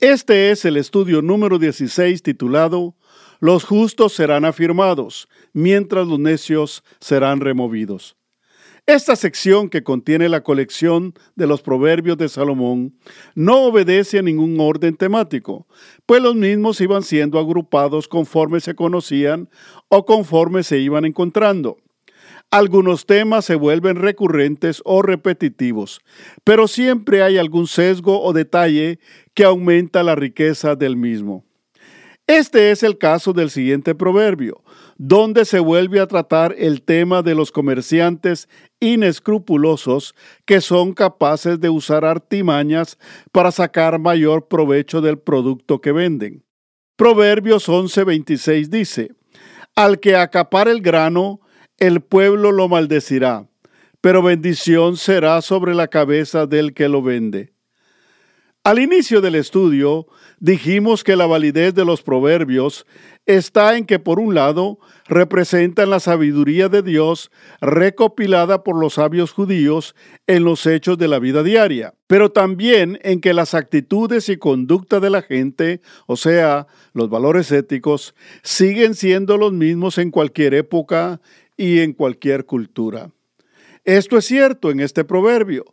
Este es el estudio número 16 titulado Los justos serán afirmados, mientras los necios serán removidos. Esta sección que contiene la colección de los proverbios de Salomón no obedece a ningún orden temático, pues los mismos iban siendo agrupados conforme se conocían o conforme se iban encontrando. Algunos temas se vuelven recurrentes o repetitivos, pero siempre hay algún sesgo o detalle que aumenta la riqueza del mismo. Este es el caso del siguiente proverbio, donde se vuelve a tratar el tema de los comerciantes inescrupulosos que son capaces de usar artimañas para sacar mayor provecho del producto que venden. Proverbios 11:26 dice, Al que acapar el grano, el pueblo lo maldecirá, pero bendición será sobre la cabeza del que lo vende. Al inicio del estudio dijimos que la validez de los proverbios está en que por un lado representan la sabiduría de Dios recopilada por los sabios judíos en los hechos de la vida diaria, pero también en que las actitudes y conducta de la gente, o sea, los valores éticos, siguen siendo los mismos en cualquier época y en cualquier cultura. Esto es cierto en este proverbio,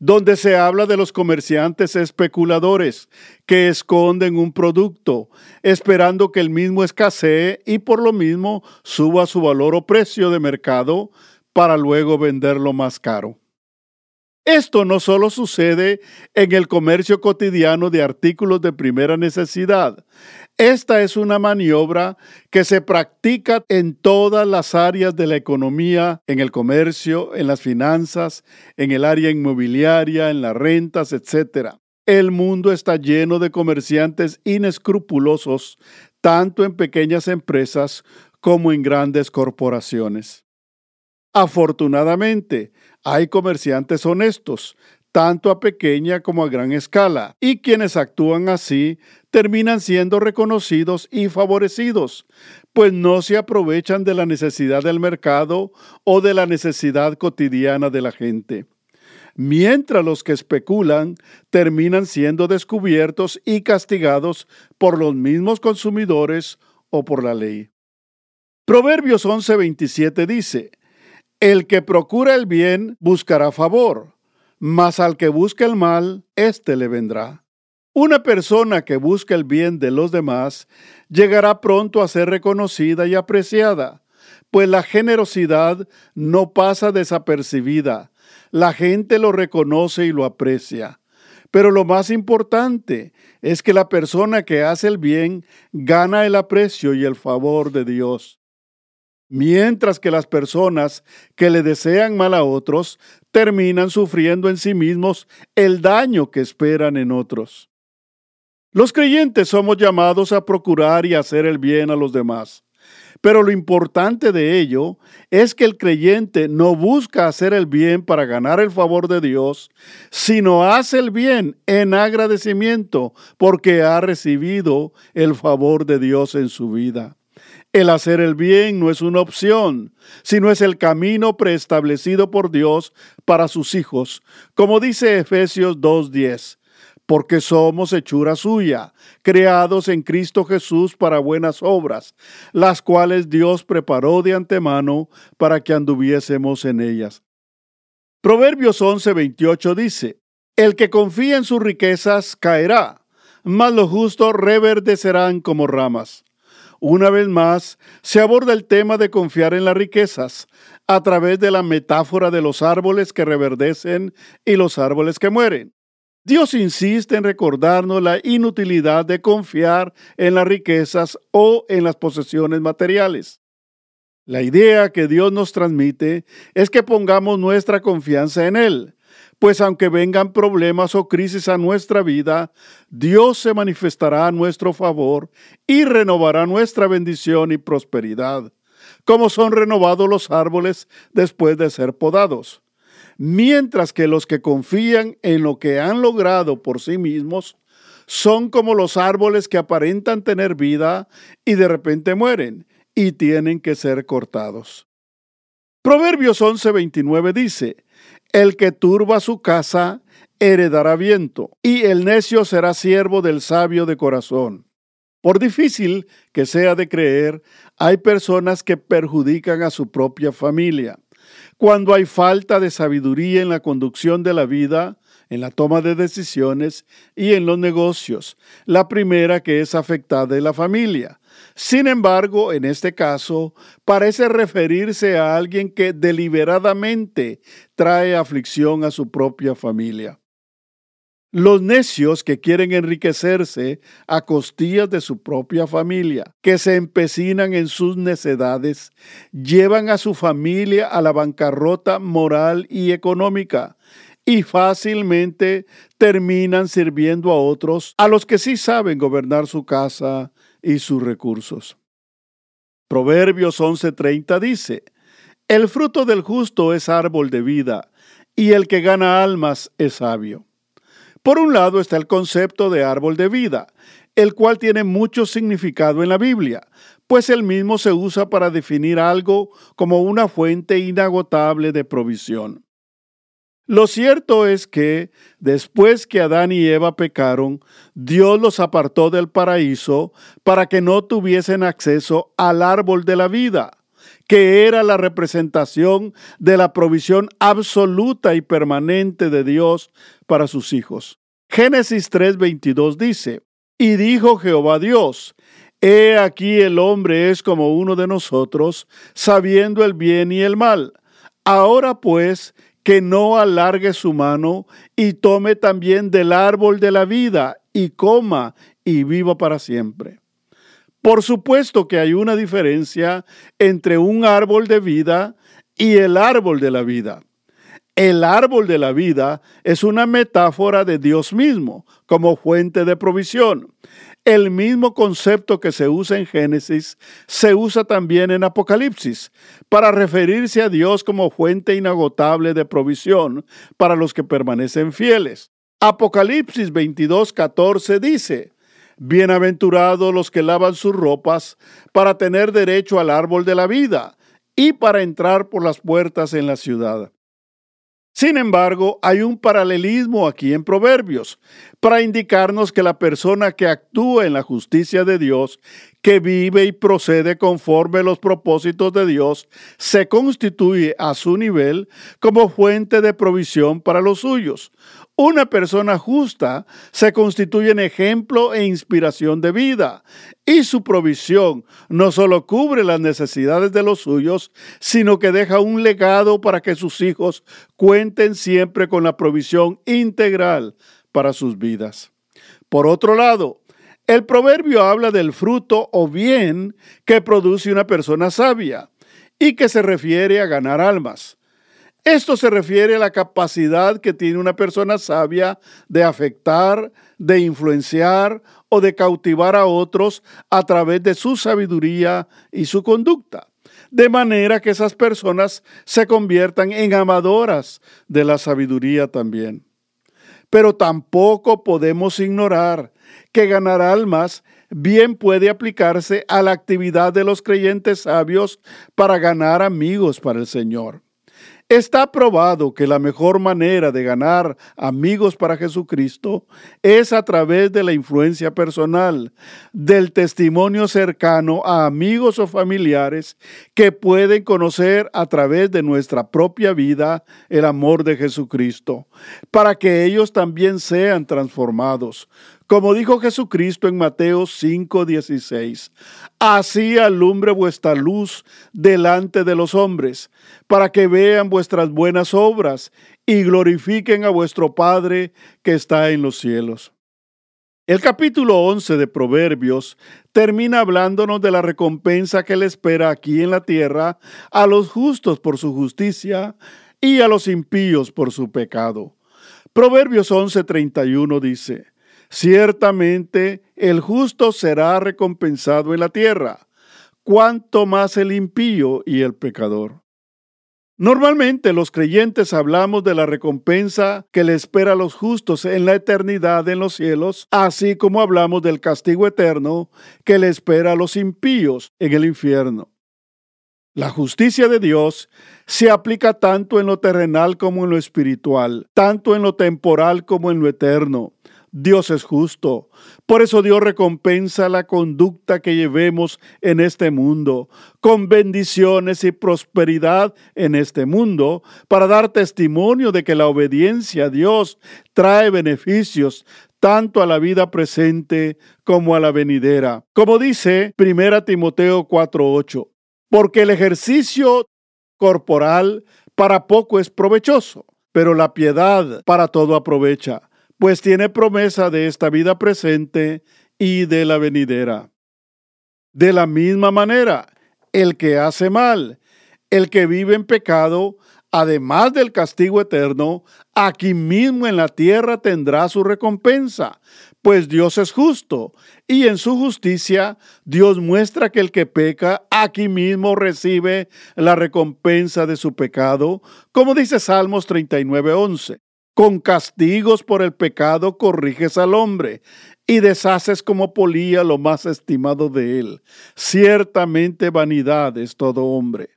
donde se habla de los comerciantes especuladores que esconden un producto, esperando que el mismo escasee y por lo mismo suba su valor o precio de mercado para luego venderlo más caro. Esto no solo sucede en el comercio cotidiano de artículos de primera necesidad. Esta es una maniobra que se practica en todas las áreas de la economía, en el comercio, en las finanzas, en el área inmobiliaria, en las rentas, etc. El mundo está lleno de comerciantes inescrupulosos, tanto en pequeñas empresas como en grandes corporaciones. Afortunadamente, hay comerciantes honestos, tanto a pequeña como a gran escala, y quienes actúan así terminan siendo reconocidos y favorecidos, pues no se aprovechan de la necesidad del mercado o de la necesidad cotidiana de la gente. Mientras los que especulan terminan siendo descubiertos y castigados por los mismos consumidores o por la ley. Proverbios 11:27 dice, el que procura el bien buscará favor, mas al que busca el mal, éste le vendrá. Una persona que busca el bien de los demás llegará pronto a ser reconocida y apreciada, pues la generosidad no pasa desapercibida. La gente lo reconoce y lo aprecia. Pero lo más importante es que la persona que hace el bien gana el aprecio y el favor de Dios mientras que las personas que le desean mal a otros terminan sufriendo en sí mismos el daño que esperan en otros. Los creyentes somos llamados a procurar y hacer el bien a los demás. Pero lo importante de ello es que el creyente no busca hacer el bien para ganar el favor de Dios, sino hace el bien en agradecimiento porque ha recibido el favor de Dios en su vida. El hacer el bien no es una opción, sino es el camino preestablecido por Dios para sus hijos, como dice Efesios 2.10, porque somos hechura suya, creados en Cristo Jesús para buenas obras, las cuales Dios preparó de antemano para que anduviésemos en ellas. Proverbios 11.28 dice, El que confía en sus riquezas caerá, mas los justos reverdecerán como ramas. Una vez más, se aborda el tema de confiar en las riquezas a través de la metáfora de los árboles que reverdecen y los árboles que mueren. Dios insiste en recordarnos la inutilidad de confiar en las riquezas o en las posesiones materiales. La idea que Dios nos transmite es que pongamos nuestra confianza en Él, Pues aunque vengan problemas o crisis a nuestra vida, Dios se manifestará a nuestro favor y renovará nuestra bendición y prosperidad, como son renovados los árboles después de ser podados. Mientras que los que confían en lo que han logrado por sí mismos son como los árboles que aparentan tener vida y de repente mueren y tienen que ser cortados. Proverbios 11:29 dice, el que turba su casa heredará viento, y el necio será siervo del sabio de corazón. Por difícil que sea de creer, hay personas que perjudican a su propia familia. Cuando hay falta de sabiduría en la conducción de la vida, en la toma de decisiones y en los negocios, la primera que es afectada es la familia. Sin embargo, en este caso, parece referirse a alguien que deliberadamente trae aflicción a su propia familia. Los necios que quieren enriquecerse a costillas de su propia familia, que se empecinan en sus necedades, llevan a su familia a la bancarrota moral y económica y fácilmente terminan sirviendo a otros, a los que sí saben gobernar su casa y sus recursos. Proverbios 11:30 dice, El fruto del justo es árbol de vida, y el que gana almas es sabio. Por un lado está el concepto de árbol de vida, el cual tiene mucho significado en la Biblia, pues el mismo se usa para definir algo como una fuente inagotable de provisión. Lo cierto es que después que Adán y Eva pecaron, Dios los apartó del paraíso para que no tuviesen acceso al árbol de la vida, que era la representación de la provisión absoluta y permanente de Dios para sus hijos. Génesis 3:22 dice, y dijo Jehová Dios, He aquí el hombre es como uno de nosotros, sabiendo el bien y el mal. Ahora pues, que no alargue su mano y tome también del árbol de la vida y coma y viva para siempre. Por supuesto que hay una diferencia entre un árbol de vida y el árbol de la vida. El árbol de la vida es una metáfora de Dios mismo como fuente de provisión. El mismo concepto que se usa en Génesis se usa también en Apocalipsis para referirse a Dios como fuente inagotable de provisión para los que permanecen fieles. Apocalipsis 22:14 dice, Bienaventurados los que lavan sus ropas para tener derecho al árbol de la vida y para entrar por las puertas en la ciudad. Sin embargo, hay un paralelismo aquí en Proverbios para indicarnos que la persona que actúa en la justicia de Dios, que vive y procede conforme los propósitos de Dios, se constituye a su nivel como fuente de provisión para los suyos, una persona justa se constituye en ejemplo e inspiración de vida y su provisión no solo cubre las necesidades de los suyos, sino que deja un legado para que sus hijos cuenten siempre con la provisión integral para sus vidas. Por otro lado, el proverbio habla del fruto o bien que produce una persona sabia y que se refiere a ganar almas. Esto se refiere a la capacidad que tiene una persona sabia de afectar, de influenciar o de cautivar a otros a través de su sabiduría y su conducta, de manera que esas personas se conviertan en amadoras de la sabiduría también. Pero tampoco podemos ignorar que ganar almas bien puede aplicarse a la actividad de los creyentes sabios para ganar amigos para el Señor. Está probado que la mejor manera de ganar amigos para Jesucristo es a través de la influencia personal, del testimonio cercano a amigos o familiares que pueden conocer a través de nuestra propia vida el amor de Jesucristo, para que ellos también sean transformados, como dijo Jesucristo en Mateo 5:16, así alumbre vuestra luz delante de los hombres, para que vean vuestras buenas obras y glorifiquen a vuestro Padre que está en los cielos. El capítulo 11 de Proverbios termina hablándonos de la recompensa que le espera aquí en la tierra a los justos por su justicia y a los impíos por su pecado. Proverbios 11:31 dice, Ciertamente el justo será recompensado en la tierra, cuanto más el impío y el pecador. Normalmente los creyentes hablamos de la recompensa que le espera a los justos en la eternidad en los cielos, así como hablamos del castigo eterno que le espera a los impíos en el infierno. La justicia de Dios se aplica tanto en lo terrenal como en lo espiritual, tanto en lo temporal como en lo eterno. Dios es justo. Por eso Dios recompensa la conducta que llevemos en este mundo, con bendiciones y prosperidad en este mundo, para dar testimonio de que la obediencia a Dios trae beneficios tanto a la vida presente como a la venidera. Como dice 1 Timoteo 4:8, porque el ejercicio corporal para poco es provechoso, pero la piedad para todo aprovecha pues tiene promesa de esta vida presente y de la venidera. De la misma manera, el que hace mal, el que vive en pecado, además del castigo eterno, aquí mismo en la tierra tendrá su recompensa, pues Dios es justo, y en su justicia Dios muestra que el que peca aquí mismo recibe la recompensa de su pecado, como dice Salmos 39:11. Con castigos por el pecado corriges al hombre y deshaces como polía lo más estimado de él. Ciertamente vanidad es todo hombre.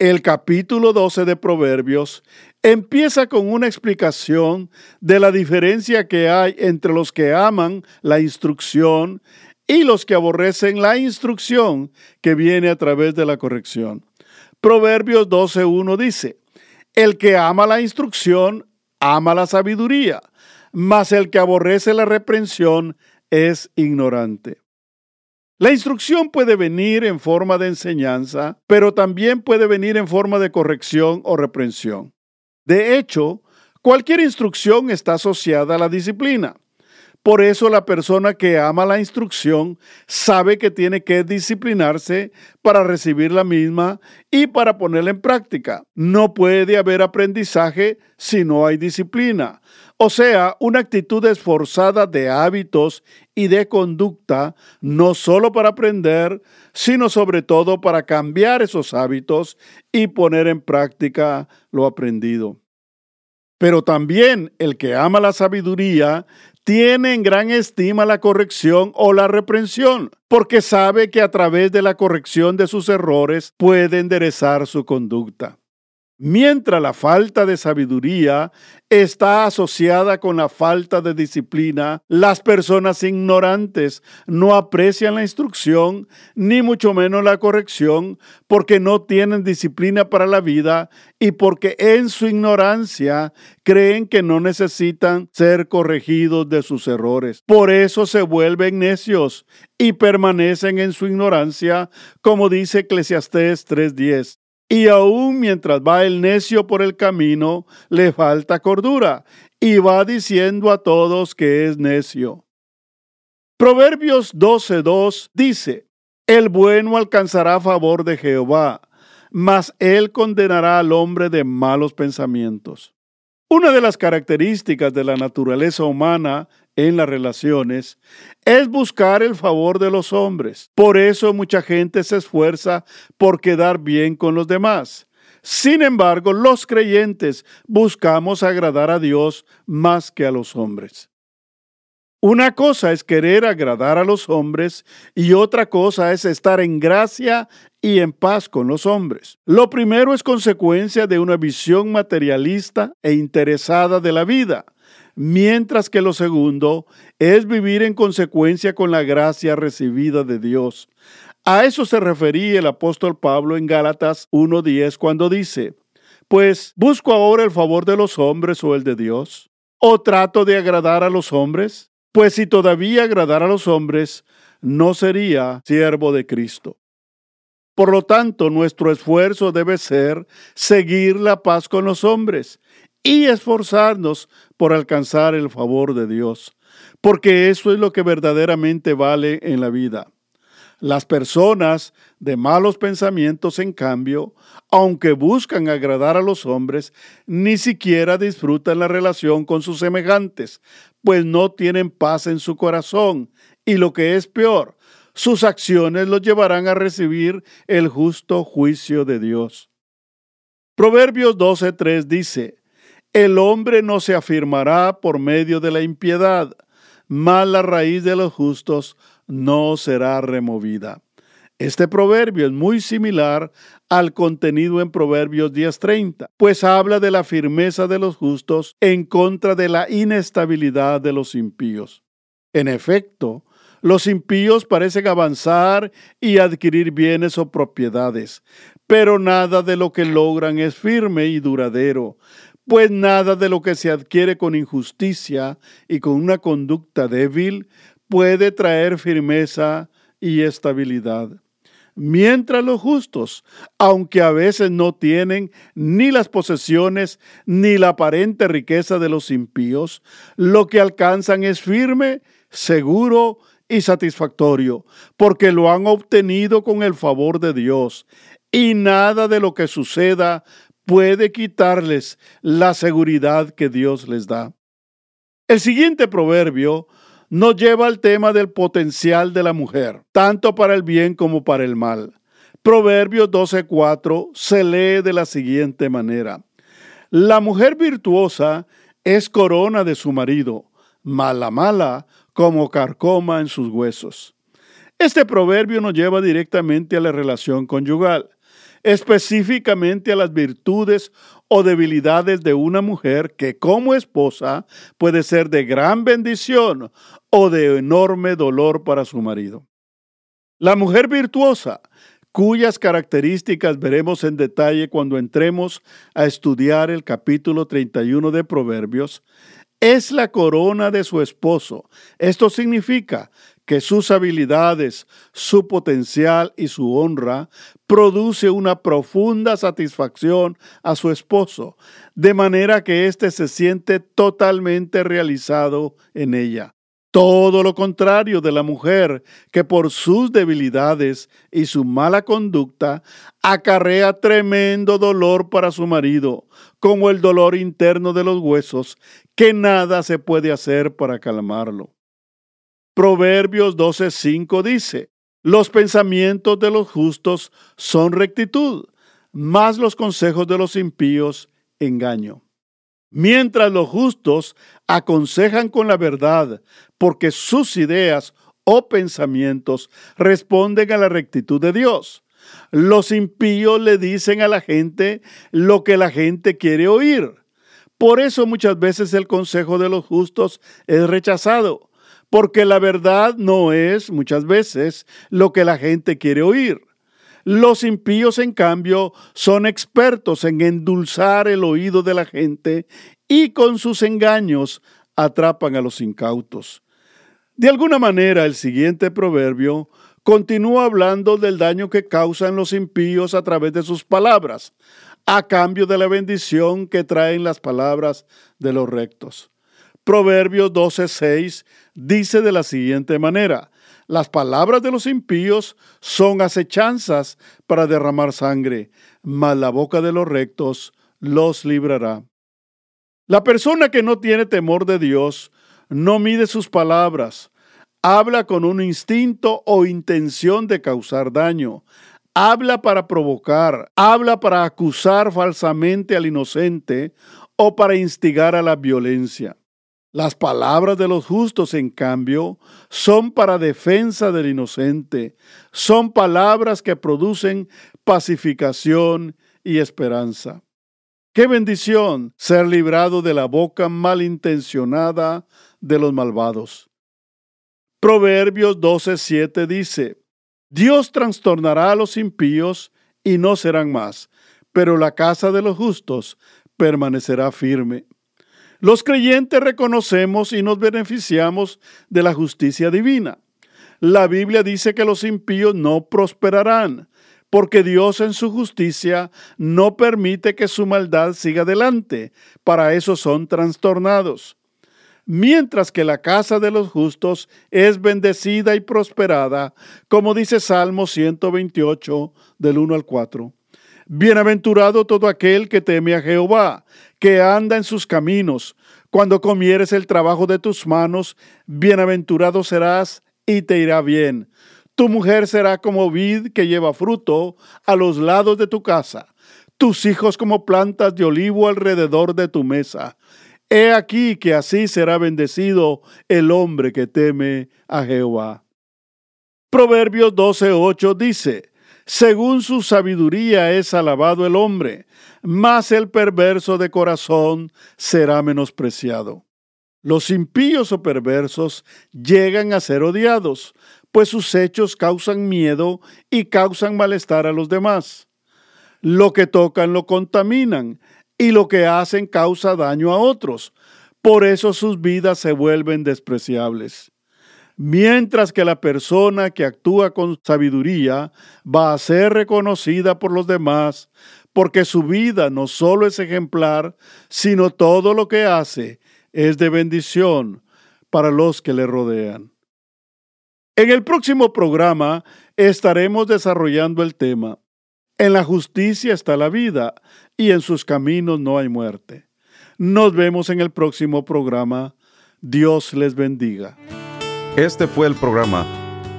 El capítulo 12 de Proverbios empieza con una explicación de la diferencia que hay entre los que aman la instrucción y los que aborrecen la instrucción que viene a través de la corrección. Proverbios 12.1 dice, el que ama la instrucción ama la sabiduría, mas el que aborrece la reprensión es ignorante. La instrucción puede venir en forma de enseñanza, pero también puede venir en forma de corrección o reprensión. De hecho, cualquier instrucción está asociada a la disciplina. Por eso la persona que ama la instrucción sabe que tiene que disciplinarse para recibir la misma y para ponerla en práctica. No puede haber aprendizaje si no hay disciplina. O sea, una actitud esforzada de hábitos y de conducta, no solo para aprender, sino sobre todo para cambiar esos hábitos y poner en práctica lo aprendido. Pero también el que ama la sabiduría tiene en gran estima la corrección o la reprensión, porque sabe que a través de la corrección de sus errores puede enderezar su conducta. Mientras la falta de sabiduría está asociada con la falta de disciplina, las personas ignorantes no aprecian la instrucción, ni mucho menos la corrección, porque no tienen disciplina para la vida y porque en su ignorancia creen que no necesitan ser corregidos de sus errores. Por eso se vuelven necios y permanecen en su ignorancia, como dice Eclesiastés 3:10. Y aún mientras va el necio por el camino, le falta cordura, y va diciendo a todos que es necio. Proverbios 12.2 dice, El bueno alcanzará favor de Jehová, mas él condenará al hombre de malos pensamientos. Una de las características de la naturaleza humana en las relaciones es buscar el favor de los hombres. Por eso mucha gente se esfuerza por quedar bien con los demás. Sin embargo, los creyentes buscamos agradar a Dios más que a los hombres. Una cosa es querer agradar a los hombres y otra cosa es estar en gracia y en paz con los hombres. Lo primero es consecuencia de una visión materialista e interesada de la vida mientras que lo segundo es vivir en consecuencia con la gracia recibida de Dios. A eso se refería el apóstol Pablo en Gálatas 1.10 cuando dice, pues busco ahora el favor de los hombres o el de Dios, o trato de agradar a los hombres, pues si todavía agradar a los hombres, no sería siervo de Cristo. Por lo tanto, nuestro esfuerzo debe ser seguir la paz con los hombres y esforzarnos por alcanzar el favor de Dios, porque eso es lo que verdaderamente vale en la vida. Las personas de malos pensamientos, en cambio, aunque buscan agradar a los hombres, ni siquiera disfrutan la relación con sus semejantes, pues no tienen paz en su corazón y lo que es peor, sus acciones los llevarán a recibir el justo juicio de Dios. Proverbios 12.3 dice, El hombre no se afirmará por medio de la impiedad, mas la raíz de los justos no será removida. Este proverbio es muy similar al contenido en Proverbios 10:30, pues habla de la firmeza de los justos en contra de la inestabilidad de los impíos. En efecto, los impíos parecen avanzar y adquirir bienes o propiedades, pero nada de lo que logran es firme y duradero, pues nada de lo que se adquiere con injusticia y con una conducta débil puede traer firmeza y estabilidad. Mientras los justos, aunque a veces no tienen ni las posesiones ni la aparente riqueza de los impíos, lo que alcanzan es firme, seguro y satisfactorio, porque lo han obtenido con el favor de Dios, y nada de lo que suceda puede quitarles la seguridad que Dios les da. El siguiente proverbio nos lleva al tema del potencial de la mujer, tanto para el bien como para el mal. Proverbios 12:4 se lee de la siguiente manera. La mujer virtuosa es corona de su marido, mala mala como carcoma en sus huesos. Este proverbio nos lleva directamente a la relación conyugal, específicamente a las virtudes o debilidades de una mujer que como esposa puede ser de gran bendición o de enorme dolor para su marido. La mujer virtuosa, cuyas características veremos en detalle cuando entremos a estudiar el capítulo 31 de Proverbios, es la corona de su esposo. Esto significa que sus habilidades, su potencial y su honra produce una profunda satisfacción a su esposo, de manera que éste se siente totalmente realizado en ella. Todo lo contrario de la mujer que por sus debilidades y su mala conducta acarrea tremendo dolor para su marido, como el dolor interno de los huesos, que nada se puede hacer para calmarlo. Proverbios 12:5 dice, los pensamientos de los justos son rectitud, mas los consejos de los impíos engaño. Mientras los justos aconsejan con la verdad, porque sus ideas o pensamientos responden a la rectitud de Dios. Los impíos le dicen a la gente lo que la gente quiere oír. Por eso muchas veces el consejo de los justos es rechazado, porque la verdad no es muchas veces lo que la gente quiere oír. Los impíos, en cambio, son expertos en endulzar el oído de la gente y con sus engaños atrapan a los incautos. De alguna manera, el siguiente proverbio continúa hablando del daño que causan los impíos a través de sus palabras, a cambio de la bendición que traen las palabras de los rectos. Proverbios 12:6 dice de la siguiente manera: Las palabras de los impíos son acechanzas para derramar sangre, mas la boca de los rectos los librará. La persona que no tiene temor de Dios no mide sus palabras, habla con un instinto o intención de causar daño, habla para provocar, habla para acusar falsamente al inocente o para instigar a la violencia. Las palabras de los justos, en cambio, son para defensa del inocente, son palabras que producen pacificación y esperanza. Qué bendición ser librado de la boca malintencionada de los malvados. Proverbios 12:7 dice, Dios trastornará a los impíos y no serán más, pero la casa de los justos permanecerá firme. Los creyentes reconocemos y nos beneficiamos de la justicia divina. La Biblia dice que los impíos no prosperarán, porque Dios en su justicia no permite que su maldad siga adelante. Para eso son trastornados. mientras que la casa de los justos es bendecida y prosperada, como dice Salmo 128 del 1 al 4. Bienaventurado todo aquel que teme a Jehová, que anda en sus caminos. Cuando comieres el trabajo de tus manos, bienaventurado serás y te irá bien. Tu mujer será como vid que lleva fruto a los lados de tu casa, tus hijos como plantas de olivo alrededor de tu mesa. He aquí que así será bendecido el hombre que teme a Jehová. Proverbios 12:8 dice, según su sabiduría es alabado el hombre, mas el perverso de corazón será menospreciado. Los impíos o perversos llegan a ser odiados, pues sus hechos causan miedo y causan malestar a los demás. Lo que tocan lo contaminan y lo que hacen causa daño a otros. Por eso sus vidas se vuelven despreciables mientras que la persona que actúa con sabiduría va a ser reconocida por los demás, porque su vida no solo es ejemplar, sino todo lo que hace es de bendición para los que le rodean. En el próximo programa estaremos desarrollando el tema En la justicia está la vida y en sus caminos no hay muerte. Nos vemos en el próximo programa. Dios les bendiga. Este fue el programa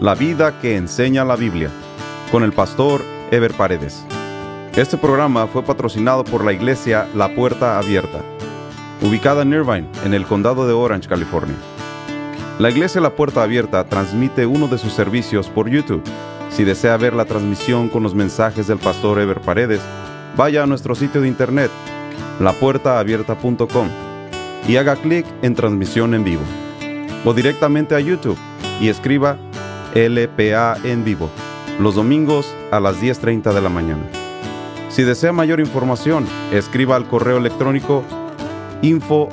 La vida que enseña la Biblia con el pastor Ever Paredes. Este programa fue patrocinado por la iglesia La Puerta Abierta, ubicada en Irvine, en el condado de Orange, California. La iglesia La Puerta Abierta transmite uno de sus servicios por YouTube. Si desea ver la transmisión con los mensajes del pastor Ever Paredes, vaya a nuestro sitio de internet, lapuertaabierta.com, y haga clic en transmisión en vivo o directamente a YouTube y escriba LPA en vivo los domingos a las 10.30 de la mañana. Si desea mayor información, escriba al correo electrónico info.